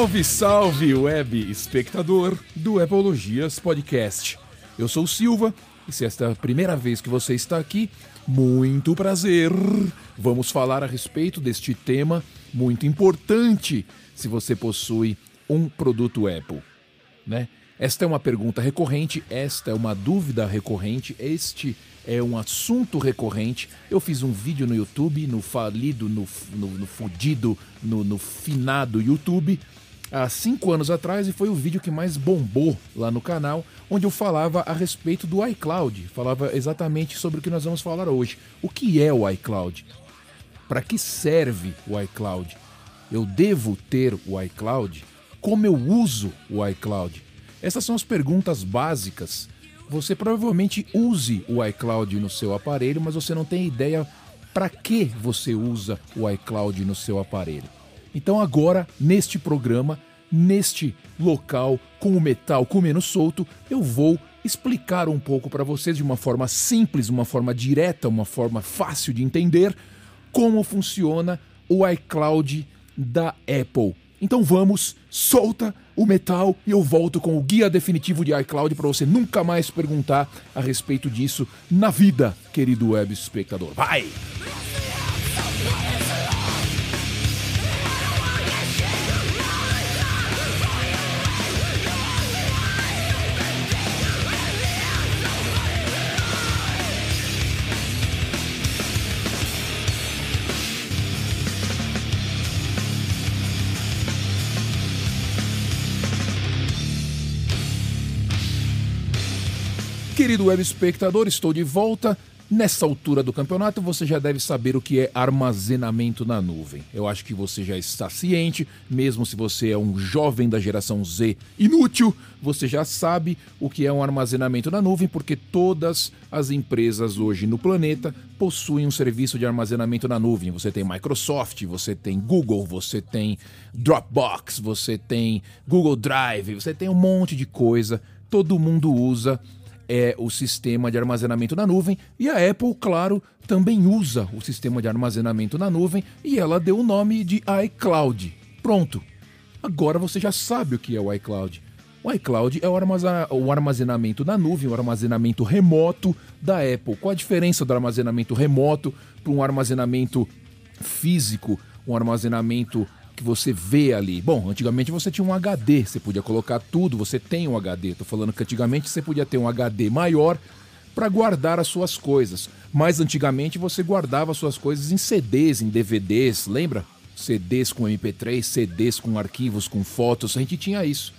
Salve, salve, web espectador do Epologias Podcast. Eu sou o Silva e se esta é a primeira vez que você está aqui, muito prazer. Vamos falar a respeito deste tema muito importante se você possui um produto Apple, né? Esta é uma pergunta recorrente, esta é uma dúvida recorrente, este é um assunto recorrente. Eu fiz um vídeo no YouTube, no falido, no, no, no fudido, no, no finado YouTube, há cinco anos atrás e foi o vídeo que mais bombou lá no canal, onde eu falava a respeito do iCloud. Falava exatamente sobre o que nós vamos falar hoje. O que é o iCloud? Para que serve o iCloud? Eu devo ter o iCloud? Como eu uso o iCloud? Essas são as perguntas básicas. Você provavelmente use o iCloud no seu aparelho, mas você não tem ideia para que você usa o iCloud no seu aparelho. Então agora, neste programa, neste local com o metal comendo solto, eu vou explicar um pouco para vocês de uma forma simples, uma forma direta, uma forma fácil de entender como funciona o iCloud da Apple. Então vamos, solta o metal e eu volto com o guia definitivo de iCloud para você nunca mais perguntar a respeito disso na vida, querido web espectador. Vai! Querido web espectador, estou de volta. Nessa altura do campeonato, você já deve saber o que é armazenamento na nuvem. Eu acho que você já está ciente, mesmo se você é um jovem da geração Z inútil, você já sabe o que é um armazenamento na nuvem, porque todas as empresas hoje no planeta possuem um serviço de armazenamento na nuvem. Você tem Microsoft, você tem Google, você tem Dropbox, você tem Google Drive, você tem um monte de coisa. Todo mundo usa é o sistema de armazenamento na nuvem e a Apple, claro, também usa o sistema de armazenamento na nuvem e ela deu o nome de iCloud. Pronto. Agora você já sabe o que é o iCloud. O iCloud é o armazenamento na nuvem, o armazenamento remoto da Apple. Qual a diferença do armazenamento remoto para um armazenamento físico, um armazenamento que você vê ali. Bom, antigamente você tinha um HD, você podia colocar tudo, você tem um HD. Tô falando que antigamente você podia ter um HD maior para guardar as suas coisas. Mas antigamente você guardava as suas coisas em CDs, em DVDs, lembra? CDs com MP3, CDs com arquivos, com fotos, a gente tinha isso.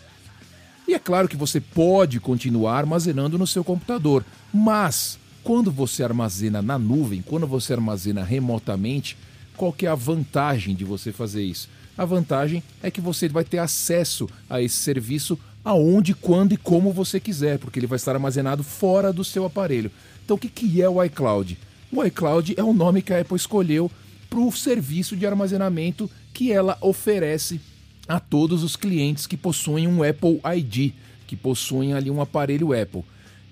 E é claro que você pode continuar armazenando no seu computador, mas quando você armazena na nuvem, quando você armazena remotamente, qual que é a vantagem de você fazer isso? A vantagem é que você vai ter acesso a esse serviço aonde, quando e como você quiser, porque ele vai estar armazenado fora do seu aparelho. Então, o que é o iCloud? O iCloud é o nome que a Apple escolheu para o serviço de armazenamento que ela oferece a todos os clientes que possuem um Apple ID, que possuem ali um aparelho Apple.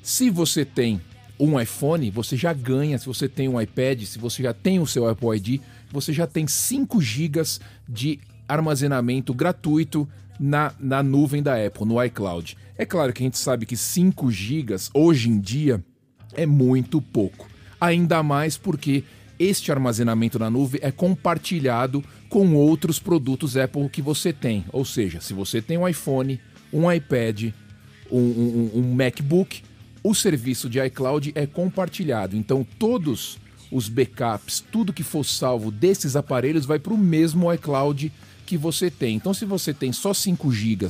Se você tem um iPhone, você já ganha, se você tem um iPad, se você já tem o seu Apple ID, você já tem 5 GB de armazenamento gratuito na, na nuvem da Apple, no iCloud. É claro que a gente sabe que 5 GB hoje em dia é muito pouco. Ainda mais porque este armazenamento na nuvem é compartilhado com outros produtos Apple que você tem. Ou seja, se você tem um iPhone, um iPad, um, um, um MacBook, o serviço de iCloud é compartilhado. Então todos os backups, tudo que for salvo desses aparelhos vai para o mesmo iCloud que você tem. Então, se você tem só 5 GB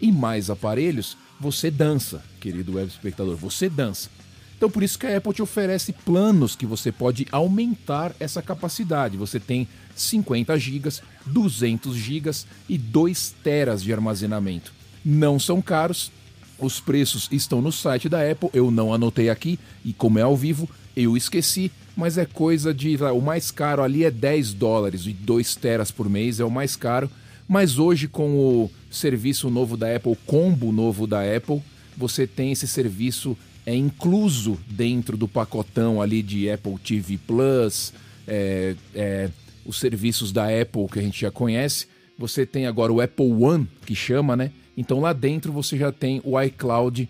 e mais aparelhos, você dança, querido web espectador, você dança. Então, por isso que a Apple te oferece planos que você pode aumentar essa capacidade. Você tem 50 GB, 200 GB e 2 teras de armazenamento. Não são caros, os preços estão no site da Apple, eu não anotei aqui e como é ao vivo, eu esqueci, mas é coisa de. O mais caro ali é 10 dólares e 2 teras por mês é o mais caro. Mas hoje, com o serviço novo da Apple, combo novo da Apple, você tem esse serviço é incluso dentro do pacotão ali de Apple TV Plus, é, é, os serviços da Apple que a gente já conhece. você tem agora o Apple One, que chama, né? Então lá dentro você já tem o iCloud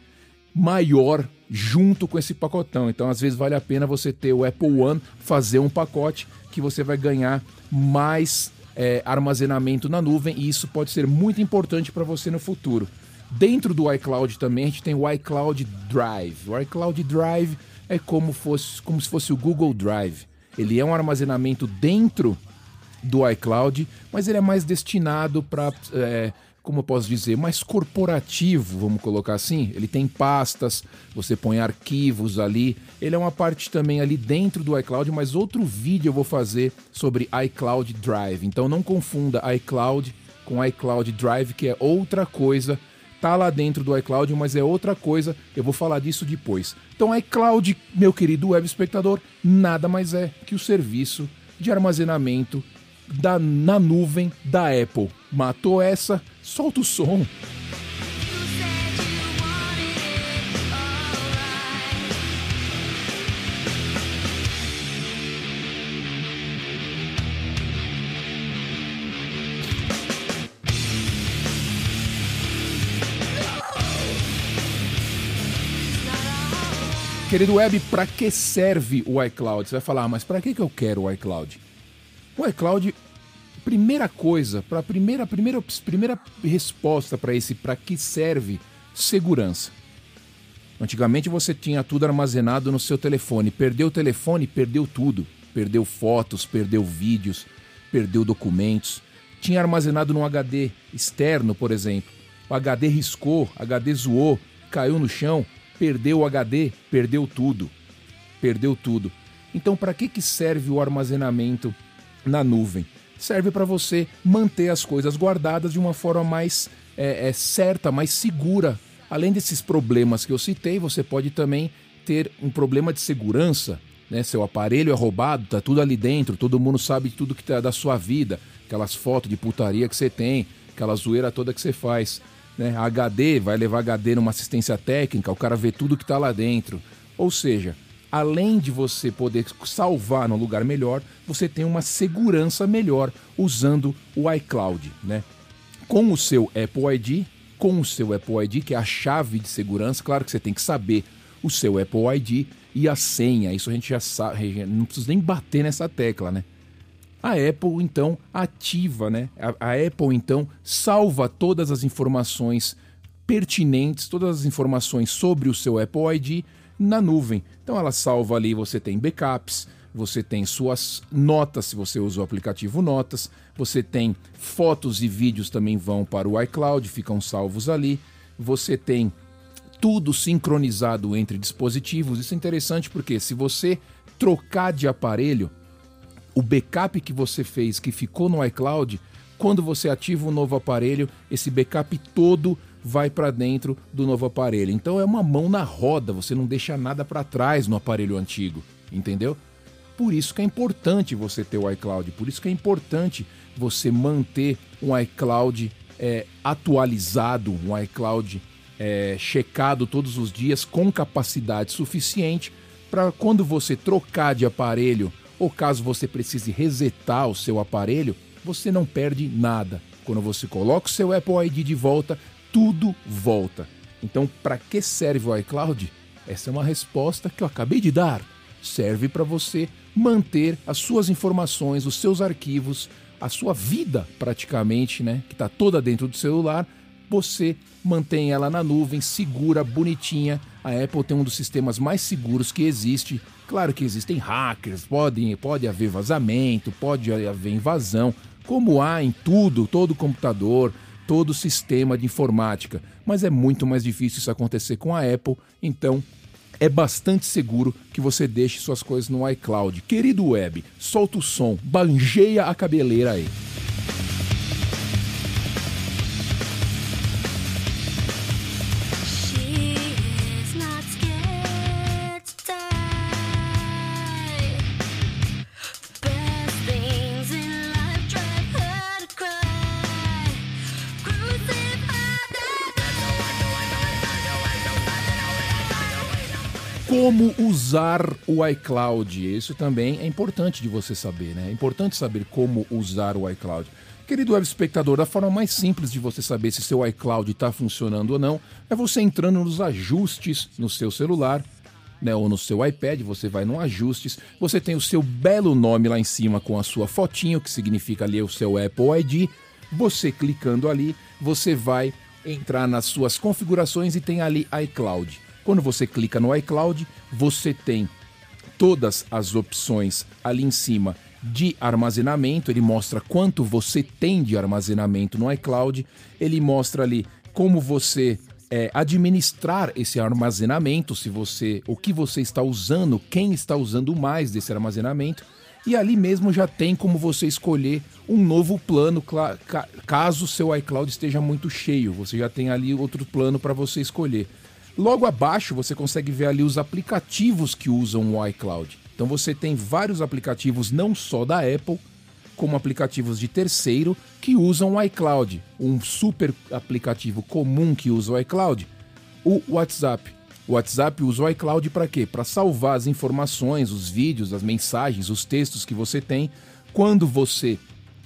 maior junto com esse pacotão. Então às vezes vale a pena você ter o Apple One, fazer um pacote que você vai ganhar mais é, armazenamento na nuvem e isso pode ser muito importante para você no futuro. Dentro do iCloud também a gente tem o iCloud Drive. O iCloud Drive é como, fosse, como se fosse o Google Drive. Ele é um armazenamento dentro do iCloud, mas ele é mais destinado para, é, como eu posso dizer, mais corporativo, vamos colocar assim. Ele tem pastas, você põe arquivos ali. Ele é uma parte também ali dentro do iCloud, mas outro vídeo eu vou fazer sobre iCloud Drive. Então não confunda iCloud com iCloud Drive, que é outra coisa. Tá lá dentro do iCloud, mas é outra coisa. Eu vou falar disso depois. Então, iCloud, meu querido web espectador, nada mais é que o serviço de armazenamento da, na nuvem da Apple. Matou essa? Solta o som. Querido Web, para que serve o iCloud? Você vai falar, ah, mas para que, que eu quero o iCloud? O iCloud, primeira coisa, para a primeira, primeira, primeira resposta para esse para que serve, segurança. Antigamente você tinha tudo armazenado no seu telefone. Perdeu o telefone, perdeu tudo. Perdeu fotos, perdeu vídeos, perdeu documentos. Tinha armazenado num HD externo, por exemplo. O HD riscou, HD zoou, caiu no chão, perdeu o HD, perdeu tudo. Perdeu tudo. Então, para que, que serve o armazenamento na nuvem. Serve para você manter as coisas guardadas de uma forma mais é, é, certa, mais segura. Além desses problemas que eu citei, você pode também ter um problema de segurança. Né? Seu aparelho é roubado, tá tudo ali dentro, todo mundo sabe tudo que tá da sua vida, aquelas fotos de putaria que você tem, aquela zoeira toda que você faz. Né? HD vai levar HD numa assistência técnica, o cara vê tudo que está lá dentro. Ou seja, além de você poder salvar no lugar melhor, você tem uma segurança melhor usando o iCloud, né? Com o seu Apple ID, com o seu Apple ID, que é a chave de segurança, claro que você tem que saber o seu Apple ID e a senha. Isso a gente já sabe, não precisa nem bater nessa tecla, né? A Apple então ativa, né? A, a Apple então salva todas as informações pertinentes, todas as informações sobre o seu Apple ID na nuvem. Então ela salva ali, você tem backups, você tem suas notas, se você usa o aplicativo Notas, você tem fotos e vídeos também vão para o iCloud, ficam salvos ali. Você tem tudo sincronizado entre dispositivos. Isso é interessante porque se você trocar de aparelho, o backup que você fez, que ficou no iCloud, quando você ativa um novo aparelho, esse backup todo vai para dentro do novo aparelho. Então é uma mão na roda, você não deixa nada para trás no aparelho antigo, entendeu? Por isso que é importante você ter o iCloud, por isso que é importante você manter um iCloud é, atualizado, um iCloud é, checado todos os dias com capacidade suficiente para quando você trocar de aparelho ou caso você precise resetar o seu aparelho, você não perde nada. Quando você coloca o seu Apple ID de volta, tudo volta. Então, para que serve o iCloud? Essa é uma resposta que eu acabei de dar. Serve para você manter as suas informações, os seus arquivos, a sua vida praticamente, né, que está toda dentro do celular, você mantém ela na nuvem, segura, bonitinha. A Apple tem um dos sistemas mais seguros que existe. Claro que existem hackers, pode, pode haver vazamento, pode haver invasão, como há em tudo, todo computador, todo o sistema de informática, mas é muito mais difícil isso acontecer com a Apple, então é bastante seguro que você deixe suas coisas no iCloud. Querido web, solta o som, banjeia a cabeleira aí. Como usar o iCloud? Isso também é importante de você saber, né? É importante saber como usar o iCloud. Querido web espectador, da forma mais simples de você saber se seu iCloud está funcionando ou não é você entrando nos ajustes no seu celular né, ou no seu iPad, você vai no ajustes, você tem o seu belo nome lá em cima com a sua fotinho, que significa ali o seu Apple ID. Você clicando ali, você vai entrar nas suas configurações e tem ali iCloud. Quando você clica no iCloud, você tem todas as opções ali em cima de armazenamento, ele mostra quanto você tem de armazenamento no iCloud, ele mostra ali como você é, administrar esse armazenamento, se você, o que você está usando, quem está usando mais desse armazenamento, e ali mesmo já tem como você escolher um novo plano caso seu iCloud esteja muito cheio. Você já tem ali outro plano para você escolher. Logo abaixo você consegue ver ali os aplicativos que usam o iCloud. Então você tem vários aplicativos, não só da Apple, como aplicativos de terceiro que usam o iCloud. Um super aplicativo comum que usa o iCloud, o WhatsApp. O WhatsApp usa o iCloud para quê? Para salvar as informações, os vídeos, as mensagens, os textos que você tem. Quando você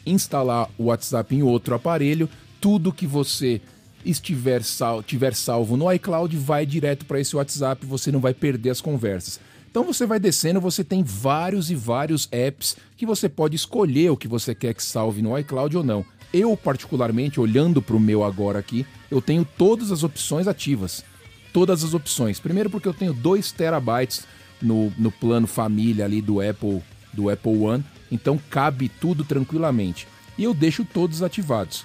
instalar o WhatsApp em outro aparelho, tudo que você estiver sal tiver salvo no iCloud vai direto para esse WhatsApp, você não vai perder as conversas. Então você vai descendo, você tem vários e vários apps que você pode escolher o que você quer que salve no iCloud ou não. Eu, particularmente, olhando para o meu agora aqui, eu tenho todas as opções ativas. Todas as opções. Primeiro porque eu tenho 2 terabytes no, no plano família ali do Apple, do Apple One, então cabe tudo tranquilamente. E eu deixo todos ativados.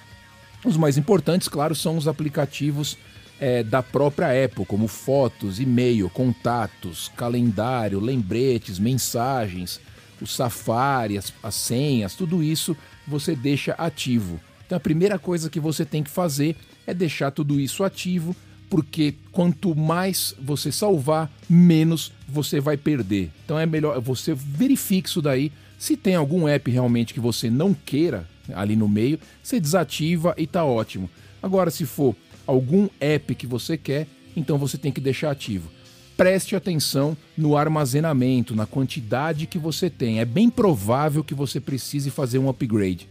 Os mais importantes, claro, são os aplicativos é, da própria Apple, como fotos, e-mail, contatos, calendário, lembretes, mensagens, o Safari, as, as senhas, tudo isso você deixa ativo. Então a primeira coisa que você tem que fazer é deixar tudo isso ativo, porque quanto mais você salvar, menos você vai perder. Então é melhor você verifique isso daí. Se tem algum app realmente que você não queira ali no meio, você desativa e tá ótimo. Agora, se for algum app que você quer, então você tem que deixar ativo. Preste atenção no armazenamento, na quantidade que você tem. É bem provável que você precise fazer um upgrade.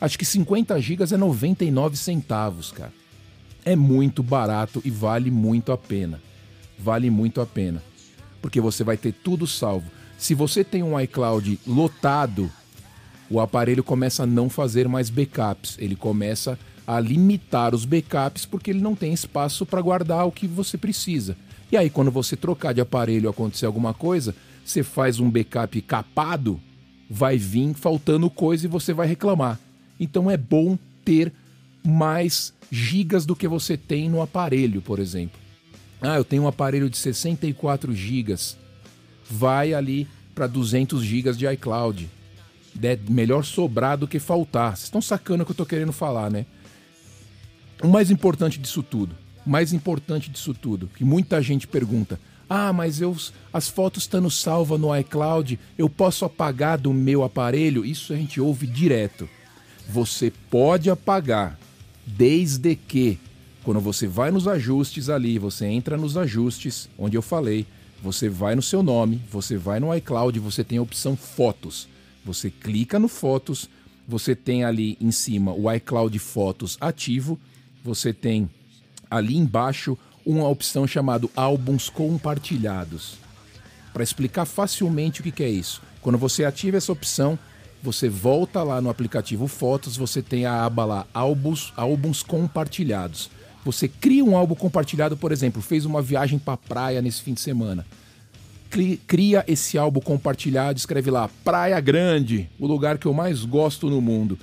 Acho que 50 GB é 99 centavos, cara. É muito barato e vale muito a pena. Vale muito a pena. Porque você vai ter tudo salvo. Se você tem um iCloud lotado, o aparelho começa a não fazer mais backups. Ele começa a limitar os backups porque ele não tem espaço para guardar o que você precisa. E aí, quando você trocar de aparelho acontecer alguma coisa, você faz um backup capado, vai vir faltando coisa e você vai reclamar. Então é bom ter mais gigas do que você tem no aparelho, por exemplo. Ah, eu tenho um aparelho de 64 gigas. Vai ali para 200 gigas de iCloud. É melhor sobrar do que faltar. Vocês estão sacando o que eu estou querendo falar, né? O mais importante disso tudo, mais importante disso tudo, que muita gente pergunta: "Ah, mas eu as fotos estando salva no iCloud, eu posso apagar do meu aparelho?" Isso a gente ouve direto. Você pode apagar, desde que quando você vai nos ajustes ali, você entra nos ajustes, onde eu falei, você vai no seu nome, você vai no iCloud, você tem a opção fotos. Você clica no fotos, você tem ali em cima o iCloud Fotos ativo você tem ali embaixo uma opção chamada álbuns compartilhados. Para explicar facilmente o que, que é isso. Quando você ativa essa opção, você volta lá no aplicativo Fotos, você tem a aba lá álbuns, álbuns compartilhados. Você cria um álbum compartilhado, por exemplo, fez uma viagem para praia nesse fim de semana. Cria esse álbum compartilhado, escreve lá Praia Grande, o lugar que eu mais gosto no mundo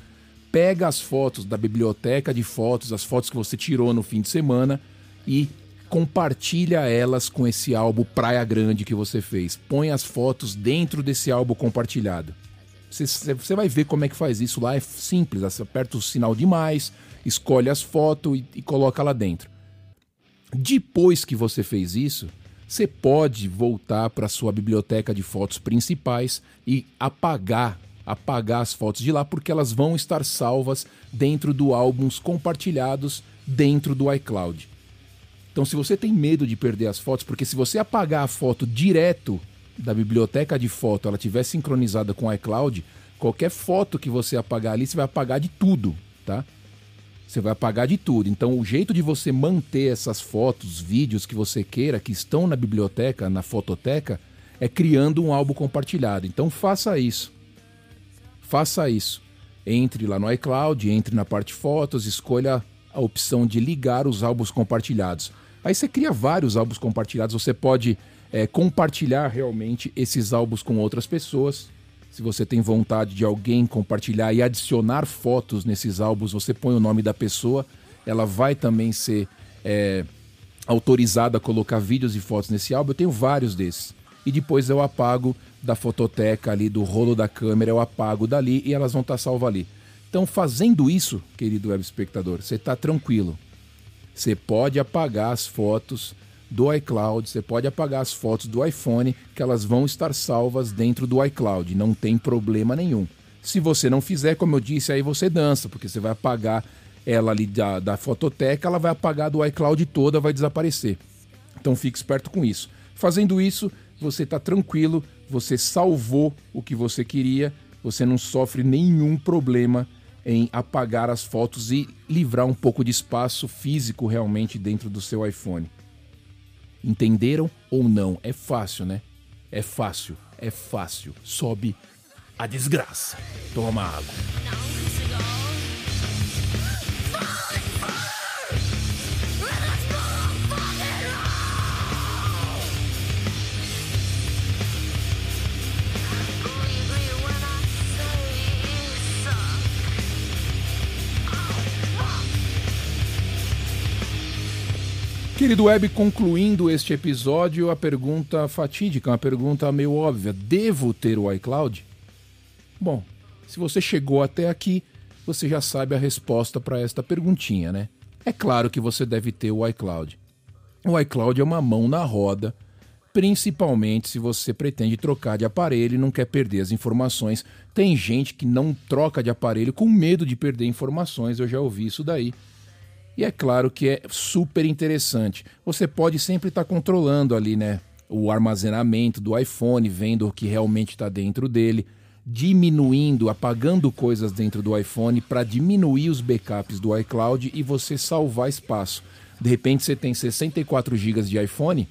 pega as fotos da biblioteca de fotos, as fotos que você tirou no fim de semana e compartilha elas com esse álbum Praia Grande que você fez. Põe as fotos dentro desse álbum compartilhado. Você, vai ver como é que faz isso lá, é simples. Você aperta o sinal de mais, escolhe as fotos e, e coloca lá dentro. Depois que você fez isso, você pode voltar para sua biblioteca de fotos principais e apagar apagar as fotos de lá porque elas vão estar salvas dentro do álbuns compartilhados dentro do iCloud. Então, se você tem medo de perder as fotos, porque se você apagar a foto direto da biblioteca de foto, ela estiver sincronizada com o iCloud, Qualquer foto que você apagar ali, você vai apagar de tudo, tá? Você vai apagar de tudo. Então, o jeito de você manter essas fotos, vídeos que você queira, que estão na biblioteca, na fototeca, é criando um álbum compartilhado. Então, faça isso. Faça isso. Entre lá no iCloud, entre na parte fotos, escolha a opção de ligar os álbuns compartilhados. Aí você cria vários álbuns compartilhados. Você pode é, compartilhar realmente esses álbuns com outras pessoas. Se você tem vontade de alguém compartilhar e adicionar fotos nesses álbuns, você põe o nome da pessoa, ela vai também ser é, autorizada a colocar vídeos e fotos nesse álbum. Eu tenho vários desses. E depois eu apago da fototeca ali, do rolo da câmera, eu apago dali e elas vão estar salvas ali. Então, fazendo isso, querido web espectador, você está tranquilo. Você pode apagar as fotos do iCloud, você pode apagar as fotos do iPhone, que elas vão estar salvas dentro do iCloud, não tem problema nenhum. Se você não fizer, como eu disse, aí você dança, porque você vai apagar ela ali da, da fototeca, ela vai apagar do iCloud toda, vai desaparecer. Então fique esperto com isso. Fazendo isso, você está tranquilo, você salvou o que você queria, você não sofre nenhum problema em apagar as fotos e livrar um pouco de espaço físico realmente dentro do seu iPhone. Entenderam ou não? É fácil, né? É fácil, é fácil. Sobe a desgraça. Toma água. Querido Web, concluindo este episódio, a pergunta fatídica, uma pergunta meio óbvia: devo ter o iCloud? Bom, se você chegou até aqui, você já sabe a resposta para esta perguntinha, né? É claro que você deve ter o iCloud. O iCloud é uma mão na roda, principalmente se você pretende trocar de aparelho e não quer perder as informações. Tem gente que não troca de aparelho com medo de perder informações, eu já ouvi isso daí. E é claro que é super interessante. Você pode sempre estar tá controlando ali, né? O armazenamento do iPhone, vendo o que realmente está dentro dele, diminuindo, apagando coisas dentro do iPhone para diminuir os backups do iCloud e você salvar espaço. De repente você tem 64 GB de iPhone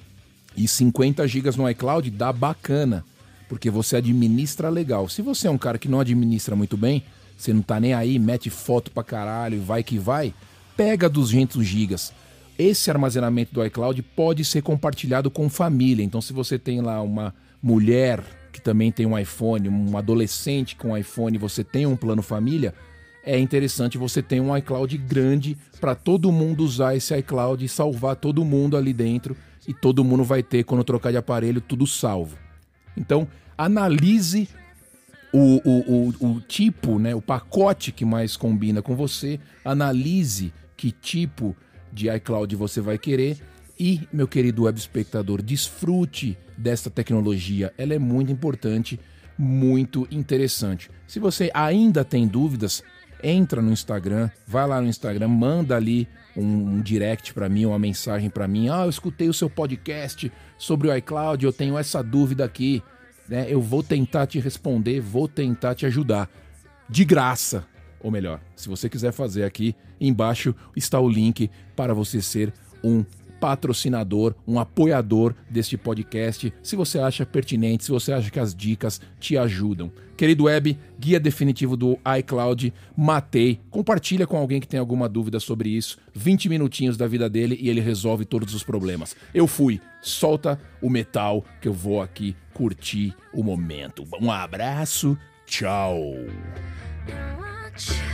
e 50 GB no iCloud, dá bacana, porque você administra legal. Se você é um cara que não administra muito bem, você não tá nem aí, mete foto pra caralho vai que vai, pega 200 GB. Esse armazenamento do iCloud pode ser compartilhado com família. Então, se você tem lá uma mulher que também tem um iPhone, um adolescente com iPhone, você tem um plano família, é interessante você ter um iCloud grande para todo mundo usar esse iCloud e salvar todo mundo ali dentro e todo mundo vai ter quando trocar de aparelho tudo salvo. Então, analise o, o, o, o tipo, né, o pacote que mais combina com você, analise que tipo de iCloud você vai querer. E, meu querido web espectador, desfrute desta tecnologia. Ela é muito importante, muito interessante. Se você ainda tem dúvidas, entra no Instagram, vai lá no Instagram, manda ali um, um direct para mim, uma mensagem para mim. Ah, eu escutei o seu podcast sobre o iCloud, eu tenho essa dúvida aqui. Né? Eu vou tentar te responder, vou tentar te ajudar. De graça, ou melhor, se você quiser fazer aqui, embaixo está o link para você ser um patrocinador, um apoiador deste podcast, se você acha pertinente, se você acha que as dicas te ajudam. Querido Web, guia definitivo do iCloud, matei. Compartilha com alguém que tem alguma dúvida sobre isso. 20 minutinhos da vida dele e ele resolve todos os problemas. Eu fui. Solta o metal que eu vou aqui curtir o momento. Um abraço. Tchau. much.